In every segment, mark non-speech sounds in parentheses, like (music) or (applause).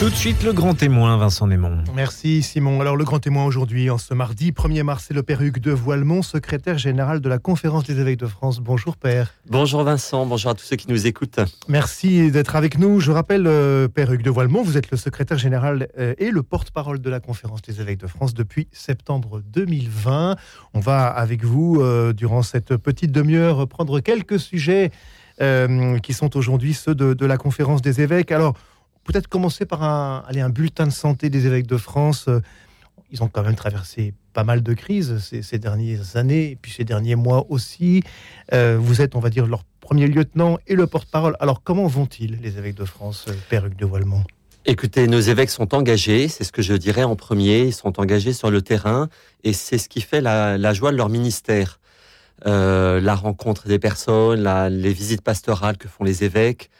Tout de suite, le grand témoin, Vincent Némon. Merci Simon. Alors le grand témoin aujourd'hui, en ce mardi 1er mars, c'est le Père Hugues de Voilemont, secrétaire général de la Conférence des évêques de France. Bonjour Père. Bonjour Vincent, bonjour à tous ceux qui nous écoutent. Merci d'être avec nous. Je rappelle, euh, Père Hugues de Voilemont, vous êtes le secrétaire général euh, et le porte-parole de la Conférence des évêques de France depuis septembre 2020. On va avec vous, euh, durant cette petite demi-heure, prendre quelques sujets qui sont aujourd'hui ceux de, de la Conférence des évêques. Alors, peut-être commencer par un, un bulletin de santé des évêques de France. Euh, ils ont quand même traversé pas mal de crises ces, dernières années, et puis ces derniers mois aussi. Euh, vous êtes, on va dire, leur premier lieutenant et le porte-parole. Alors, comment vont-ils, les évêques de France, euh, Père Hugues de Voilemont Écoutez, nos évêques sont engagés, c'est ce que je dirais en premier, ils sont engagés sur le terrain, et c'est ce qui fait la, joie de leur ministère. la rencontre des personnes, les visites pastorales que font les évêques,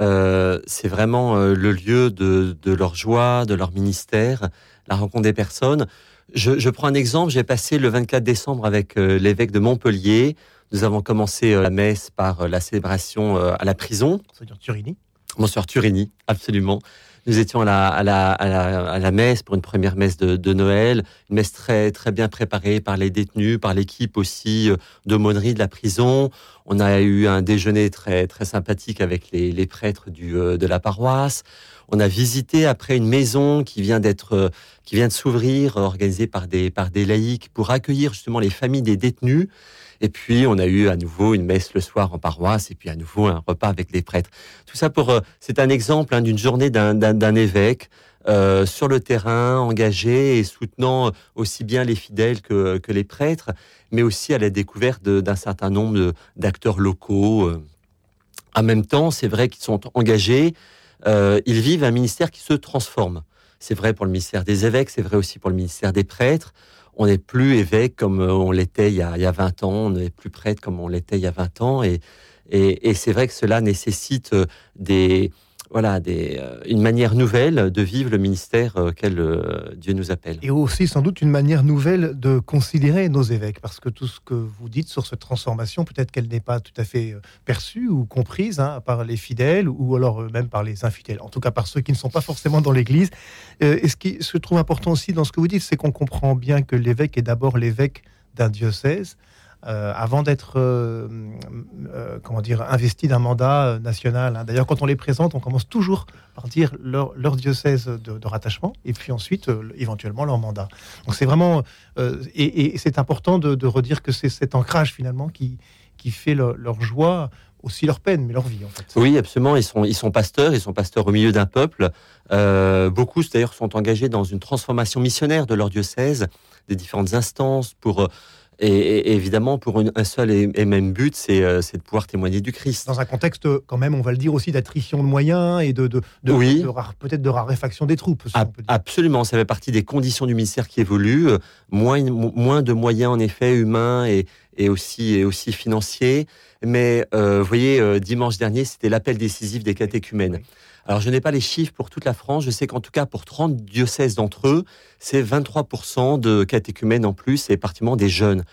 euh, c'est vraiment euh, le lieu de, leur joie, de leur ministère, la rencontre des personnes. Je, prends un exemple, j'ai passé le 24 décembre avec euh, l'évêque de Montpellier. Nous avons commencé la messe par la célébration à la prison. Monseigneur Turini. Monseigneur Turini, absolument. Nous étions à la, à la, à la, messe pour une première messe de, de, Noël, une messe très, très bien préparée par les détenus, par l'équipe aussi euh, d'aumônerie de la prison. On a eu un déjeuner très, très sympathique avec les, les prêtres du, euh, de la paroisse. On a visité après une maison qui vient d'être, euh, qui vient de s'ouvrir, organisée par des, par des laïcs pour accueillir justement les familles des détenus. Et puis, on a eu à nouveau une messe le soir en paroisse et puis à nouveau un repas avec les prêtres. Tout ça pour, euh, c'est un exemple hein, d'une journée d'un évêque euh, sur le terrain, engagé et soutenant aussi bien les fidèles que, les prêtres, mais aussi à la découverte d'un certain nombre d'acteurs locaux. Euh. En même temps, c'est vrai qu'ils sont engagés, ils vivent un ministère qui se transforme. C'est vrai pour le ministère des évêques, c'est vrai aussi pour le ministère des prêtres on n'est plus évêque comme euh, on l'était il, y a 20 ans, on n'est plus prêtre comme on l'était il y a 20 ans. Et, c'est vrai que cela nécessite euh, des, voilà, des, euh, une manière nouvelle de vivre le ministère auquel euh, Dieu nous appelle. Et aussi sans doute une manière nouvelle de considérer nos évêques, parce que tout ce que vous dites sur cette transformation, peut-être qu'elle n'est pas tout à fait euh, perçue ou comprise hein, par les fidèles ou alors même par les infidèles, en tout cas par ceux qui ne sont pas forcément dans l'Église. et ce qui se trouve important aussi dans ce que vous dites, c'est qu'on comprend bien que l'évêque est d'abord l'évêque d'un diocèse, euh, avant d'être euh, euh, comment dire investi d'un mandat national. Hein. D'ailleurs, quand on les présente, on commence toujours par dire leur, diocèse de, rattachement et puis ensuite éventuellement leur mandat. Donc c'est vraiment et, c'est important de, redire que c'est cet ancrage finalement qui qui fait leur joie aussi leur peine, mais leur vie. Oui, absolument. Ils sont, ils sont pasteurs, ils sont pasteurs au milieu d'un peuple. beaucoup, d'ailleurs, sont engagés dans une transformation missionnaire de leur diocèse, des différentes instances pour et, évidemment, pour un seul et, même but, euh, c'est de pouvoir témoigner du Christ. Dans un contexte, quand même, on va le dire aussi, d'attrition de moyens et de, de, peut-être de raréfaction des troupes. absolument, ça fait partie des conditions du ministère qui évoluent. Moins, moins de moyens, en effet, humains et, et aussi, et aussi financiers. Mais euh, vous voyez, euh, dimanche dernier, c'était l'appel décisif des catéchumènes. Alors, je n'ai pas les chiffres pour toute la France. Je sais qu'en tout cas, pour 30 diocèses d'entre eux, c'est 23% de catéchumènes en plus et particulièrement des jeunes.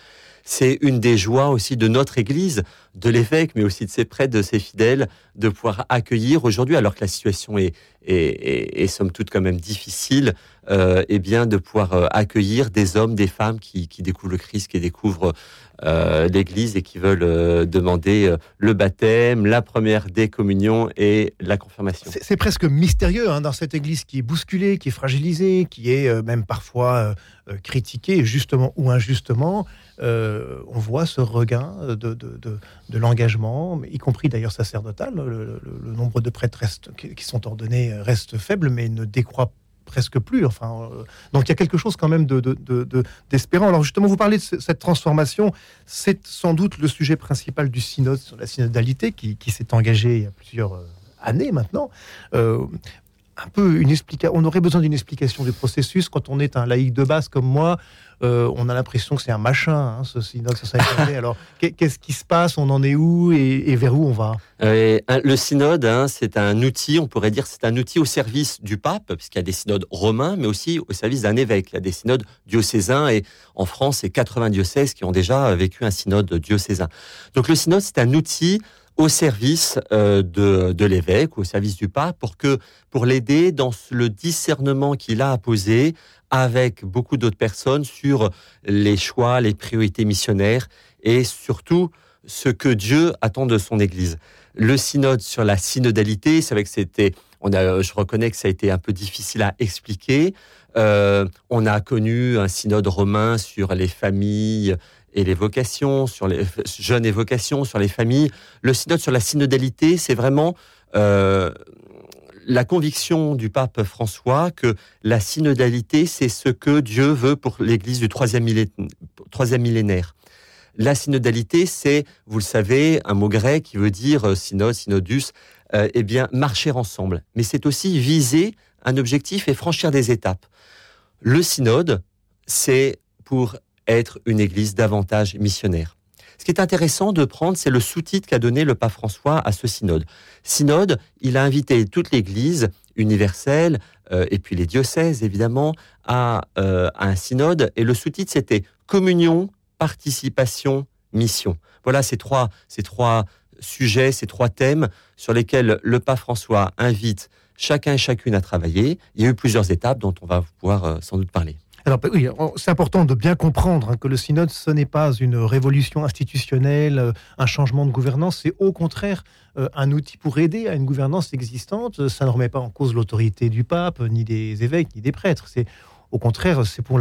C'est une des joies aussi de notre Église, de l'évêque, mais aussi de ses prêtres, de ses fidèles, de pouvoir accueillir aujourd'hui, alors que la situation est, est, somme toute quand même difficile, euh, et bien de pouvoir euh, accueillir des hommes, des femmes qui, découvrent le Christ, qui découvrent euh, l'Église et qui veulent euh, demander le baptême, la première des et la confirmation. C'est presque mystérieux hein, dans cette Église qui est bousculée, qui est fragilisée, qui est même parfois critiquée, justement ou injustement. on voit ce regain de, de, l'engagement, y compris d'ailleurs sacerdotal. Le, nombre de prêtres qui sont ordonnés reste faible, mais ne décroît pas presque plus. Enfin, euh, donc il y a quelque chose quand même de, d'espérant. Alors justement, vous parlez de cette transformation. C'est sans doute le sujet principal du synode sur la synodalité qui, s'est engagé il y a plusieurs euh, années maintenant. Euh, un peu une explication. On aurait besoin d'une explication du processus quand on est un laïc de base comme moi. Euh, on a l'impression que c'est un machin, hein, ce synode (laughs) Alors, qu'est-ce qui se passe On en est où et, vers où on va? Euh, Le synode, hein, c'est un outil, on pourrait dire, c'est un outil au service du pape, puisqu'il y a des synodes romains, mais aussi au service d'un évêque. Il y a des synodes diocésains, et en France, c'est 80 diocèses qui ont déjà vécu un synode diocésain. Donc, le synode, c'est un outil au service euh, de, l'évêque, au service du pape, pour que pour l'aider dans le discernement qu'il a à poser avec beaucoup d'autres personnes sur les choix, les priorités missionnaires et surtout ce que Dieu attend de son Église. Le synode sur la synodalité, c'est vrai que c'était, on a, je reconnais que ça a été un peu difficile à expliquer. Euh, on a connu un synode romain sur les familles et les vocations, sur les (laughs) jeunes et vocations, sur les familles. Le synode sur la synodalité, c'est vraiment euh, la conviction du pape François que la synodalité, c'est ce que Dieu veut pour l'Église du troisième millénaire. La synodalité, c'est, vous le savez, un mot grec qui veut dire euh, synode, synodus, euh, eh bien, marcher ensemble. Mais c'est aussi viser un objectif et franchir des étapes. Le synode, c'est pour être une église davantage missionnaire. Ce qui est intéressant de prendre, c'est le sous-titre qu'a donné le pape François à ce synode. Synode, il a invité toute l'Église universelle euh, et puis les diocèses évidemment à, à un synode et le sous-titre c'était communion, participation, mission. Voilà ces trois, ces trois sujets, ces trois thèmes sur lesquels le pape François invite chacun et chacune à travailler. Il y a eu plusieurs étapes dont on va pouvoir euh, sans doute parler. Alors oui, c'est important de bien comprendre hein, que le synode, ce n'est pas une révolution institutionnelle, euh, un changement de gouvernance, c'est au contraire euh, un outil pour aider à une gouvernance existante. Ça ne remet pas en cause l'autorité du pape, ni des évêques, ni des prêtres. C'est au contraire, c'est pour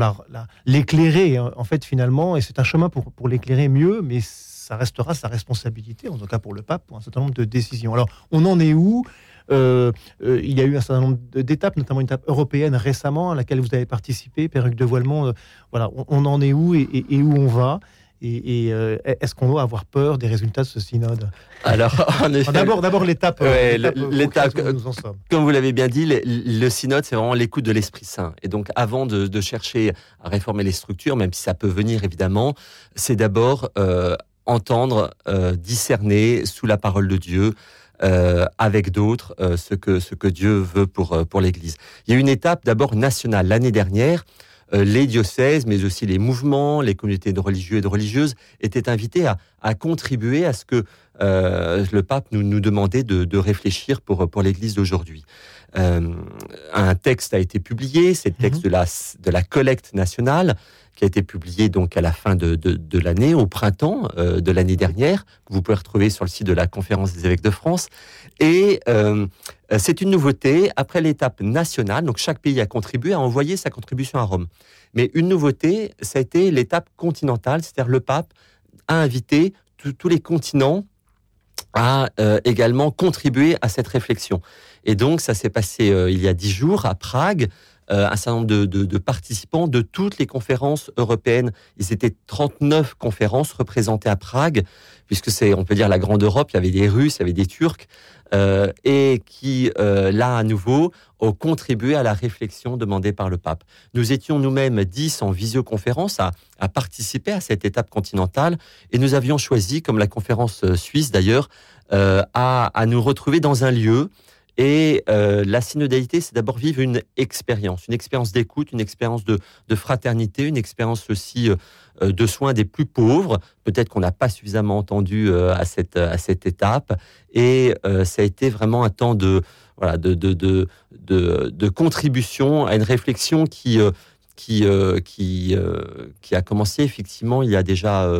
l'éclairer, hein, en fait, finalement, et c'est un chemin pour, pour l'éclairer mieux, mais ça restera sa responsabilité, en tout cas pour le pape, pour un certain nombre de décisions. Alors, on en est où? Euh, euh, il y a eu un certain nombre d'étapes, notamment une étape européenne récemment à laquelle vous avez participé, Père de Voilemont. Euh, voilà, on, en est où et, où on va et, est-ce qu'on doit avoir peur des résultats de ce synode? Alors, (laughs) d'abord, d'abord l'étape. l'étape, comme vous l'avez bien dit, le, synode, c'est vraiment l'écoute de l'Esprit Saint. Et donc, avant de, chercher à réformer les structures, même si ça peut venir évidemment, c'est d'abord entendre, discerner sous la parole de Dieu euh, avec d'autres euh, ce, que, ce que Dieu veut pour, euh, pour l'Église. Il y a une étape d'abord nationale. L'année dernière, les diocèses, mais aussi les mouvements, les communautés de religieux et de religieuses étaient invités à, à contribuer à ce que le pape nous, nous demandait de, de réfléchir pour, pour l'Église d'aujourd'hui. un texte a été publié, c'est le texte mhm. de la, de la collecte nationale, qui a été publié donc à la fin de, de, l'année, au printemps euh, de l'année dernière, que vous pouvez retrouver sur le site de la Conférence des évêques de France. Et euh, c'est une nouveauté après l'étape nationale. Donc chaque pays a contribué à envoyer sa contribution à Rome. Mais une nouveauté, ça a été l'étape continentale, c'est-à-dire le pape a invité tous les continents à euh, également contribuer à cette réflexion. Et donc, ça s'est passé il y a dix jours à Prague, euh, un certain nombre de, participants de toutes les conférences européennes. Ils étaient 39 conférences représentées à Prague, puisque c'est, on peut dire, la grande Europe. Il y avait des Russes, il y avait des Turcs, euh, et qui, euh, là, à nouveau, ont contribué à la réflexion demandée par le pape. Nous étions nous-mêmes 10 en visioconférence à, participer à cette étape continentale, et nous avions choisi, comme la conférence suisse d'ailleurs, à nous retrouver dans un lieu et euh, la synodalité, c'est d'abord vivre une expérience, une expérience d'écoute, une expérience de, fraternité, une expérience aussi euh, euh, de soins des plus pauvres. Peut-être qu'on n'a pas suffisamment entendu à, cette, à cette étape. Et ça a été vraiment un temps de, voilà, de, de, de, de, contribution à une réflexion qui, qui, qui, qui a commencé effectivement il y a déjà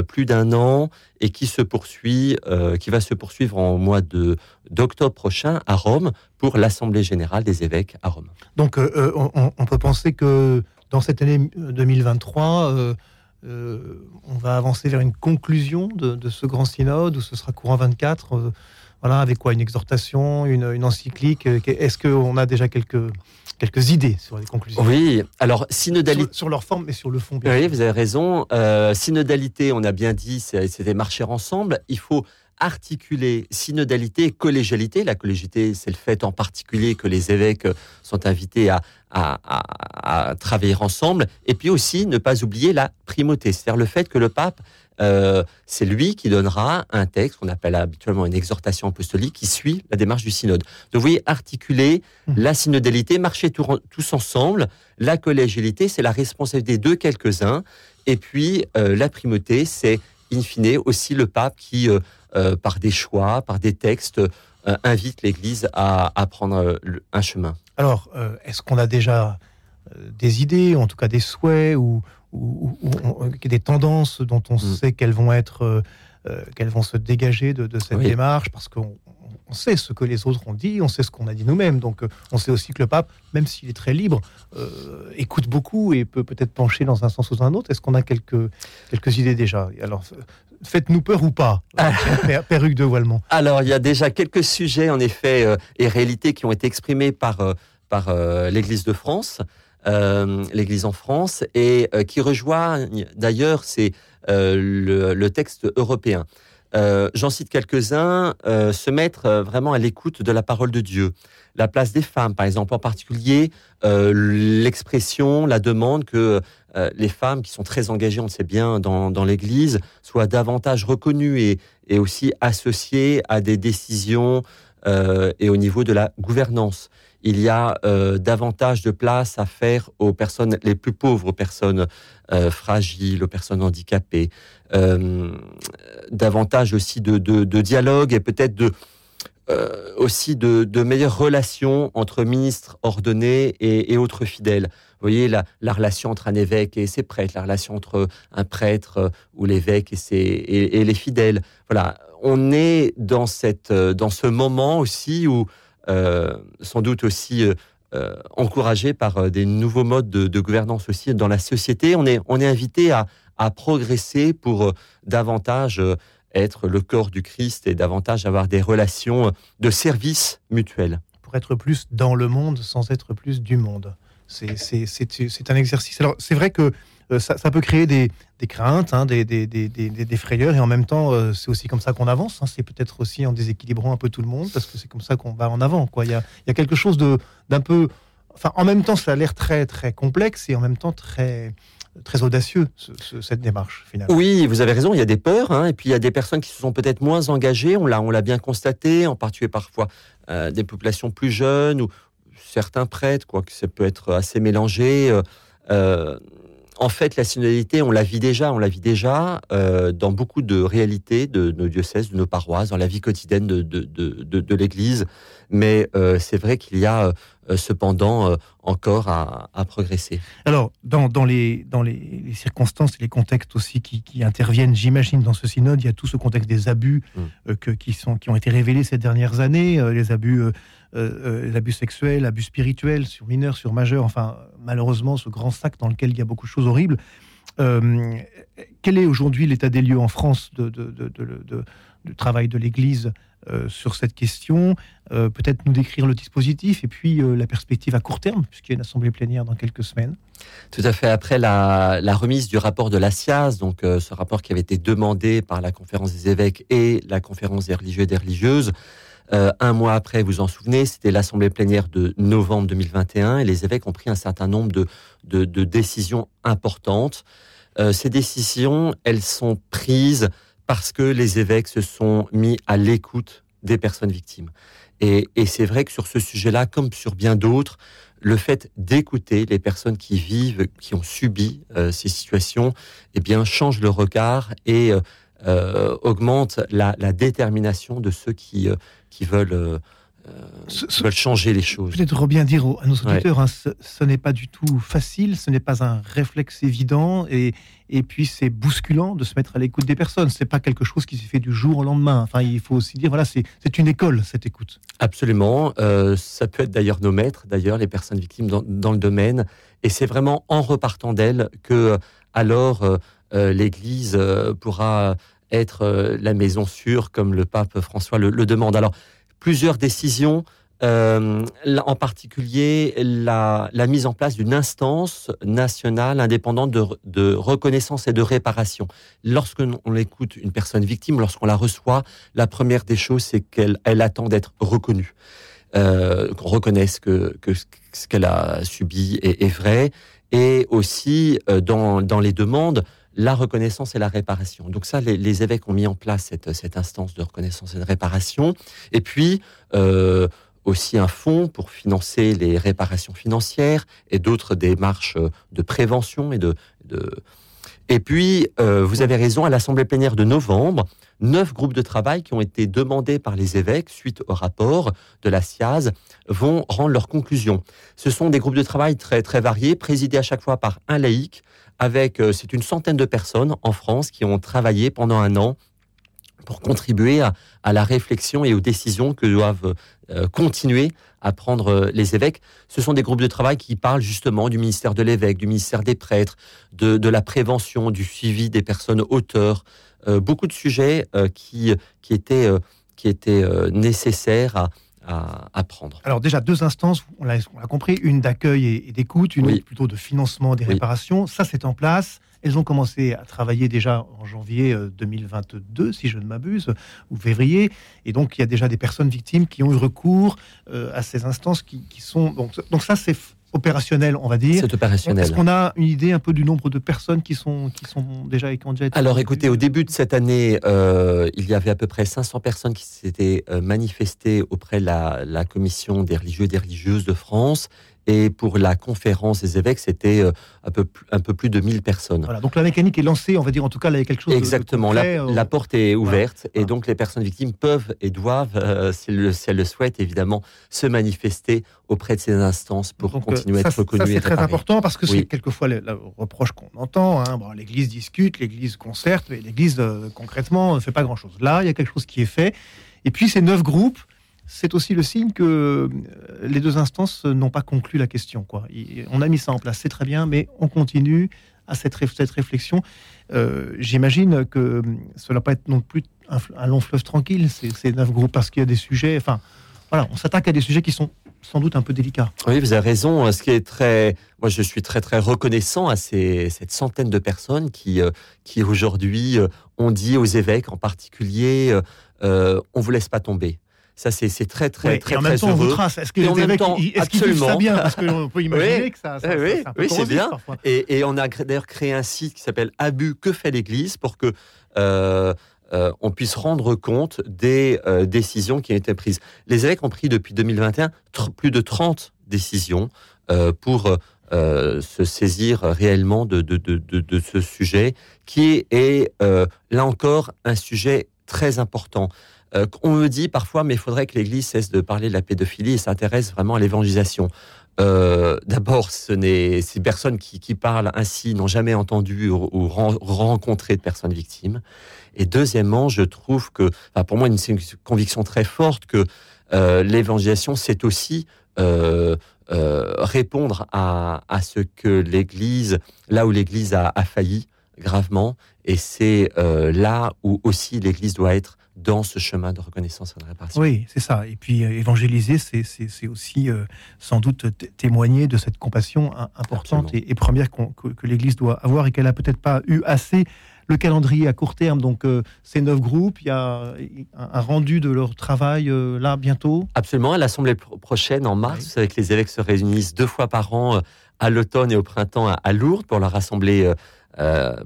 plus d'un an et qui se poursuit, euh, qui va se poursuivre en mois de d'octobre prochain à Rome pour l'assemblée générale des évêques à Rome. Donc, euh, on, peut penser que dans cette année 2023, on va avancer vers une conclusion de, ce grand synode ou ce sera courant 24. voilà, avec quoi? Une exhortation, une, une encyclique Est-ce qu'on a déjà quelques quelques idées sur les conclusions. Oui, alors synodalité. Sur, leur forme, mais sur le fond. oui, vous avez raison. Euh, synodalité, on a bien dit, c'était marcher ensemble. Il faut articuler synodalité et collégialité. La collégialité, c'est le fait en particulier que les évêques sont invités à, à, travailler ensemble. Et puis aussi, ne pas oublier la primauté, c'est-à-dire le fait que le pape euh, c'est lui qui donnera un texte qu'on appelle habituellement une exhortation apostolique qui suit la démarche du synode. Donc vous voyez, articuler mmh. la synodalité, marcher tous ensemble, la collégialité, c'est la responsabilité de quelques-uns, et puis euh, la primauté, c'est in fine aussi le pape qui euh, par des choix, par des textes, invitent l'Église à, à, prendre un chemin. Alors, est-ce qu'on a déjà des idées, en tout cas des souhaits ou, ou, des tendances dont on mm. sait qu'elles vont être, qu'elles vont se dégager de, cette démarche Parce qu'on on sait ce que les autres ont dit, on sait ce qu'on a dit nous-mêmes. Donc, euh, on sait aussi que le pape, même s'il est très libre, euh, écoute beaucoup et peut peut-être pencher dans un sens ou dans un autre. Est-ce qu'on a quelques, quelques idées déjà? Alors, faites-nous peur ou pas, ah. (laughs) perruque de voilement Alors, il y a déjà quelques sujets, en effet, euh, et réalités qui ont été exprimés par, par l'Église de France, l'Église en France, et qui rejoignent d'ailleurs c'est le, le, texte européen. Euh, j'en cite quelques-uns, euh, se mettre euh, vraiment à l'écoute de la parole de Dieu. La place des femmes, par exemple, en particulier l'expression, la demande que les femmes qui sont très engagées, on le sait bien, dans, l'Église, soient davantage reconnues et, aussi associées à des décisions et au niveau de la gouvernance il y a euh, davantage de place à faire aux personnes les plus pauvres, aux personnes euh, fragiles, aux personnes handicapées, euh, davantage aussi de, dialogue et peut-être aussi de, meilleures relations entre ministres ordonnés et, autres fidèles. Vous voyez la, relation entre un évêque et ses prêtres, la relation entre un prêtre ou l'évêque et, les fidèles. Voilà, on est dans ce moment aussi où sans doute aussi euh, euh, encouragé par des nouveaux modes de, gouvernance aussi dans la société. On est, on est invité à, à progresser pour davantage être le corps du Christ et davantage avoir des relations de service mutuel. Pour être plus dans le monde sans être plus du monde. C'est un exercice. Alors, c'est vrai que euh, ça, peut créer des, craintes, hein, des, frayeurs, et en même temps, euh, c'est aussi comme ça qu'on avance. Hein. c'est peut-être aussi en déséquilibrant un peu tout le monde, parce que c'est comme ça qu'on va en avant. Il, y a, quelque chose d'un peu... En même temps, ça a l'air très, très complexe, et en même temps très audacieux, cette démarche, finalement. Oui, vous avez raison, il y a des peurs, hein, et puis il y a des personnes qui se sont peut-être moins engagées, on l'a, bien constaté, en particulier parfois euh, des populations plus jeunes, ou certains prêtres, quoi, que ça peut être assez mélangé en fait, la synodalité, on la vit déjà, on la vit déjà euh, dans beaucoup de réalités de nos diocèses, de nos paroisses, dans la vie quotidienne de, de, l'Église. Mais euh, c'est vrai qu'il y a euh, cependant encore à, progresser. Alors, dans, dans, les, dans les, circonstances et les contextes aussi qui, interviennent, j'imagine, dans ce synode, il y a tout ce contexte des abus mm. que, qui, sont, qui ont été révélés ces dernières années, les abus euh, euh, l'abus sexuel, abus spirituel sur mineurs, sur majeurs, enfin malheureusement ce grand sac dans lequel il y a beaucoup de choses horribles. Euh, quel est aujourd'hui l'état des lieux en France de, du travail de l'Église sur cette question Peut-être nous décrire le dispositif et puis la perspective à court terme, puisqu'il y a une assemblée plénière dans quelques semaines. Tout à fait. Après la, remise du rapport de la donc ce rapport qui avait été demandé par la conférence des évêques et la conférence des religieux et des religieuses, euh, un mois après, vous en souvenez, c'était l'assemblée plénière de novembre 2021 et les évêques ont pris un certain nombre de, décisions importantes. Euh, ces décisions, elles sont prises parce que les évêques se sont mis à l'écoute des personnes victimes. Et, c'est vrai que sur ce sujet-là, comme sur bien d'autres, le fait d'écouter les personnes qui vivent, qui ont subi euh, ces situations, eh bien, change le regard et augmente la, la, détermination de ceux qui, qui veulent, euh, euh, veulent changer les choses. Peut-être bien dire à nos auditeurs, hein, ce, n'est pas du tout facile, ce n'est pas un réflexe évident, et, et puis c'est bousculant de se mettre à l'écoute des personnes. C'est pas quelque chose qui se fait du jour au lendemain. Enfin, il faut aussi dire, voilà, c'est une école cette écoute. Absolument. Euh, ça peut être d'ailleurs nos maîtres, d'ailleurs les personnes victimes dans, dans le domaine, et c'est vraiment en repartant d'elles que alors l'Église pourra être euh, la maison sûre, comme le pape François le, demande. Alors, plusieurs décisions, euh, en particulier la, mise en place d'une instance nationale indépendante de, reconnaissance et de réparation. Lorsqu'on écoute une personne victime, lorsqu'on la reçoit, la première des choses, c'est qu'elle elle attend d'être reconnue. Euh, qu'on reconnaisse que, ce qu'elle a subi est, vrai, et aussi dans, dans les demandes, la reconnaissance et la réparation. Donc ça, les, évêques ont mis en place cette, instance de reconnaissance et de réparation. Et puis, euh, aussi un fonds pour financer les réparations financières et d'autres démarches de prévention et de, Et puis, euh, vous avez raison, à l'Assemblée plénière de novembre, neuf groupes de travail qui ont été demandés par les évêques suite au rapport de la SIAZ vont rendre leurs conclusions. Ce sont des groupes de travail très, très variés, présidés à chaque fois par un laïc, avec, euh, c'est une centaine de personnes en France qui ont travaillé pendant un an pour contribuer à, la réflexion et aux décisions que doivent euh, continuer à prendre euh, les évêques. Ce sont des groupes de travail qui parlent justement du ministère de l'évêque, du ministère des prêtres, de, la prévention, du suivi des personnes auteurs, beaucoup de sujets qui, qui étaient, qui étaient nécessaires à, à, prendre. Alors déjà, deux instances, on l'a compris, une d'accueil et, d'écoute, une plutôt de financement des réparations. Ça, c'est en place. Elles ont commencé à travailler déjà en janvier 2022, euh, si je ne m'abuse, ou février. Et donc, il y a déjà des personnes victimes qui ont eu recours euh, à ces instances qui, sont... Donc, donc ça, c'est opérationnel, on va dire. C'est opérationnel. Est-ce qu'on a une idée un peu du nombre de personnes qui sont, qui sont déjà, qui ont déjà été Alors écoutez, au début de cette année, euh, il y avait à peu près 500 personnes qui s'étaient manifestées auprès de la, la Commission des religieux et des religieuses de France. Et pour la conférence des évêques, c'était euh, un, peu, un peu plus de 1000 personnes. Voilà, donc la mécanique est lancée, on va dire en tout cas, là, il y a quelque chose Exactement, la, euh, la, porte est ouverte et donc les personnes victimes peuvent et doivent, euh, si, elles le, souhaitent évidemment, se manifester auprès de ces instances pour continuer à être reconnues. Ça, c'est très important parce que c'est quelquefois le, reproche qu'on entend. Hein. Bon, L'Église discute, l'Église concerte, mais l'Église concrètement ne fait pas grand-chose. Là, il y a quelque chose qui est fait. Et puis ces neuf groupes, c'est aussi le signe que euh, les deux instances n'ont pas conclu la question. Quoi. On a mis ça en place, c'est très bien, mais on continue à cette, réflexion. Euh, j'imagine que cela va pas être non plus un, long fleuve tranquille, ces, neuf groupes, parce qu'il y a des sujets. Enfin, on s'attaque à des sujets qui sont sans doute un peu délicats. Oui, vous avez raison. Ce qui est très, moi, je suis très très reconnaissant à ces, cette centaine de personnes qui, euh, qui aujourd'hui ont dit aux évêques, en particulier, on vous laisse pas tomber. Ça, c'est très, très, très, et en même temps, On vous trace. Est-ce que les évêques, est-ce qu'ils vivent ça bien? Parce qu'on peut (laughs) imaginer que ça, ça, oui, oui c'est bien. Et, et, on a d'ailleurs créé un site qui s'appelle Abus que fait l'Église pour que euh, euh, on puisse rendre compte des euh, décisions qui ont été prises. Les évêques ont pris depuis 2021 plus de 30 décisions pour euh, se saisir réellement de, de, de, de, ce sujet qui est, là encore, un sujet très important. Euh, on me dit parfois, mais il faudrait que l'Église cesse de parler de la pédophilie et s'intéresse vraiment à l'évangélisation. Euh, d'abord, ce ces personnes qui, parlent ainsi n'ont jamais entendu ou, rencontré de personnes victimes. Et deuxièmement, je trouve que, pour moi, une, conviction très forte que euh, l'évangélisation, c'est aussi répondre à, ce que l'Église, là où l'Église a, failli gravement, et c'est là où aussi l'Église doit être dans ce chemin de reconnaissance et de réparation. Oui, c'est ça. Et puis euh, évangéliser, c'est aussi euh, sans doute témoigner de cette compassion importante et, première que, l'Église doit avoir et qu'elle a peut-être pas eu assez. Le calendrier à court terme, donc euh, ces neuf groupes, il y a un, rendu de leur travail là bientôt Absolument, à l'Assemblée prochaine en mars, avec les évêques se réunissent deux fois par an à l'automne et au printemps à, Lourdes pour leur assemblée,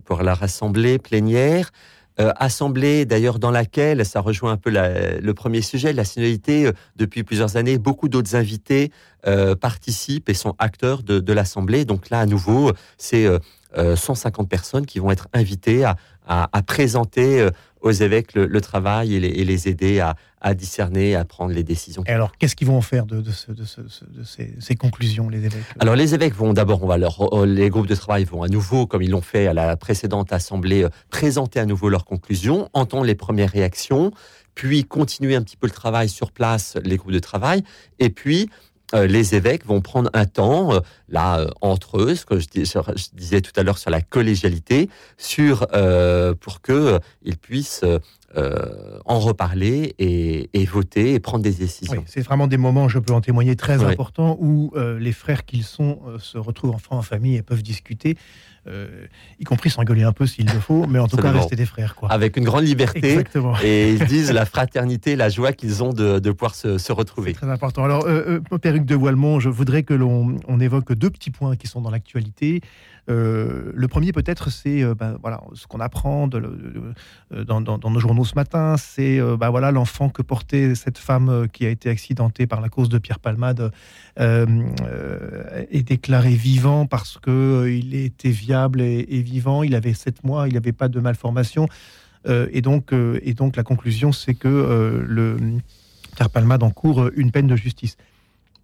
pour la assemblée plénière. Euh, assemblée d'ailleurs dans laquelle, ça rejoint un peu le premier sujet, la synodalité, euh, depuis plusieurs années, beaucoup d'autres invités euh, participent et sont acteurs de, l'Assemblée. Donc là, à nouveau, c'est 150 personnes qui vont être invitées à présenter aux évêques le, travail et les, aider à, discerner, à prendre les décisions. Et alors, qu'est-ce qu'ils vont faire de, ces, conclusions, les évêques? Alors, les évêques vont d'abord, on va leur, euh, les groupes de travail vont à nouveau, comme ils l'ont fait à la précédente assemblée, euh, présenter à nouveau leurs conclusions, entendre les premières réactions, puis continuer un petit peu le travail sur place, les groupes de travail, et puis euh, les évêques vont prendre un temps, euh, là, euh, entre eux, ce que je, disais tout à l'heure sur la collégialité, sur, pour qu'ils puissent en reparler et, voter et prendre des décisions. c'est vraiment des moments, je peux en témoigner, très importants où les frères qu'ils sont se retrouvent enfin en famille et peuvent discuter. Euh, y compris s'engueuler un peu s'il le faut, mais en tout cas rester des frères. Quoi. Avec une grande liberté. Exactement. Et ils disent la fraternité, la joie qu'ils ont de, pouvoir se, retrouver. C'est très important. Alors, euh, euh Péric de Voilemont, je voudrais que l'on évoque deux petits points qui sont dans l'actualité. Euh, le premier, peut-être, c'est ben, voilà, ce qu'on apprend de, dans, nos journaux ce matin, c'est bah voilà l'enfant que portait cette femme qui a été accidentée par la cause de Pierre Palmade est déclaré vivant parce que il était viable et, vivant. Il avait sept mois, il n'avait pas de malformation. et, donc, et donc la conclusion, c'est que Pierre Palmade encourt une peine de justice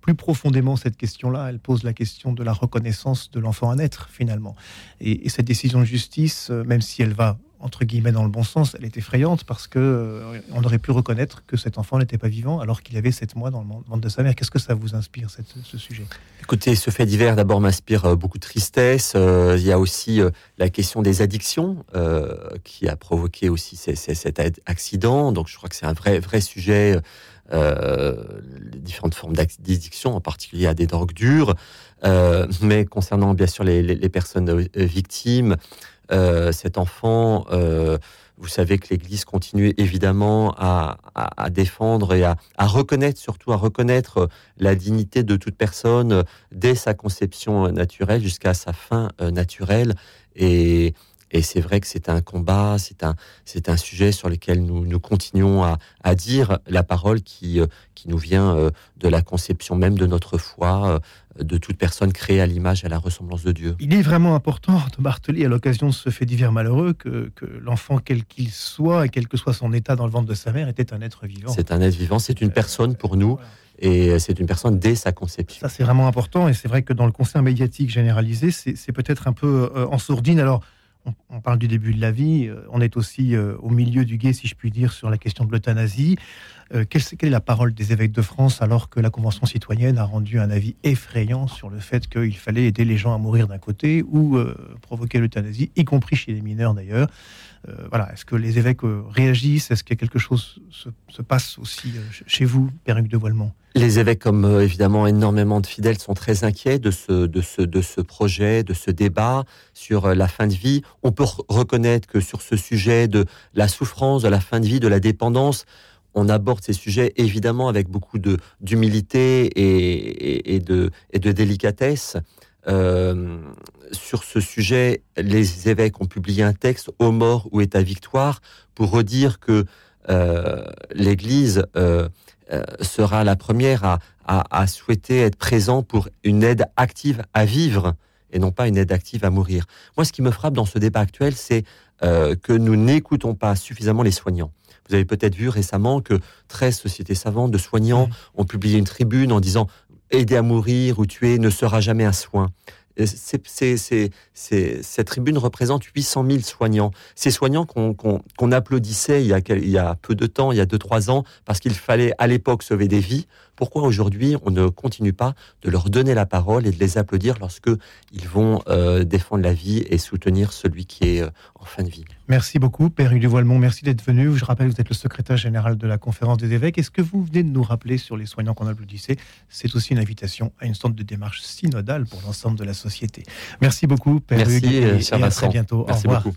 plus profondément cette question-là, elle pose la question de la reconnaissance de l'enfant à naître, finalement. Et, cette décision de justice, euh, même si elle va entre guillemets dans le bon sens, elle est effrayante parce que euh, on aurait pu reconnaître que cet enfant n'était pas vivant alors qu'il avait sept mois dans le ventre de sa mère. Qu'est-ce que ça vous inspire ce sujet? Écoutez, ce fait divers d'abord m'inspire euh, beaucoup de tristesse. il y a aussi la question des addictions qui a provoqué aussi cet accident. Donc je crois que c'est un vrai vrai sujet les différentes formes d'addiction, en particulier à des drogues dures. Euh, (laughs) mais concernant bien sûr les, personnes euh, victimes, cet enfant, vous savez que l'Église continue évidemment à, défendre et à, reconnaître, surtout à reconnaître la dignité de toute personne dès sa conception naturelle jusqu'à sa fin naturelle. Et, et c'est vrai que c'est un combat, c'est un, c'est un sujet sur lequel nous, nous continuons à, à dire la parole qui, euh, qui nous vient euh, de la conception même de notre foi, euh, de toute personne créée à l'image et à la ressemblance de Dieu. Il est vraiment important de marteler à l'occasion de ce fait divers malheureux que, que l'enfant, quel qu'il soit et quel que soit son état dans le ventre de sa mère, était un être vivant. C'est un être vivant, c'est une personne pour nous. Et c'est une personne dès sa conception. Ça, c'est vraiment important. Et c'est vrai que dans le concert médiatique généralisé, c'est peut-être un peu en sourdine. Alors, on, parle du début de la vie, euh, on est aussi euh, au milieu du guet, si je puis dire, sur la question de l'euthanasie. Euh, quelle, est la parole des évêques de France alors que la Convention citoyenne a rendu un avis effrayant sur le fait qu'il fallait aider les gens à mourir d'un côté ou provoquer l'euthanasie, y compris chez les mineurs d'ailleurs? Voilà, Est-ce que les évêques réagissent? Est-ce que quelque chose se, passe aussi chez vous, Père Hugues de Voilemont les évêques, comme euh, évidemment énormément de fidèles, sont très inquiets de ce, projet, de ce débat sur euh, la fin de vie. On peut reconnaître que sur ce sujet de la souffrance, de la fin de vie, de la dépendance, on aborde ces sujets évidemment avec beaucoup d'humilité et de délicatesse. Euh, sur ce sujet, les évêques ont publié un texte au mort ou est à victoire pour redire que l'Église euh, sera la première à, souhaiter être présent pour une aide active à vivre et non pas une aide active à mourir. Moi, ce qui me frappe dans ce débat actuel, c'est euh, que nous n'écoutons pas suffisamment les soignants. Vous avez peut-être vu récemment que 13 sociétés savantes de soignants ont publié une tribune en disant aider à mourir ou tuer ne sera jamais un soin cette tribune représente 800 000 soignants. Ces soignants qu'on applaudissait il y, a, peu de temps, il y a 2-3 ans, parce qu'il fallait à l'époque sauver des vies. Pourquoi aujourd'hui on ne continue pas de leur donner la parole et de les applaudir lorsque ils vont euh, défendre la vie et soutenir celui qui est euh, en fin de vie? Merci beaucoup, Père Hugues Voilemont. Merci d'être venu. Je rappelle que vous êtes le secrétaire général de la conférence des évêques. Est-ce que vous venez de nous rappeler sur les soignants qu'on applaudissait? C'est aussi une invitation à une sorte de démarche synodale pour l'ensemble de la société. Merci beaucoup, Père Merci, Hugues, et, à très bientôt. Merci Au revoir. Beaucoup.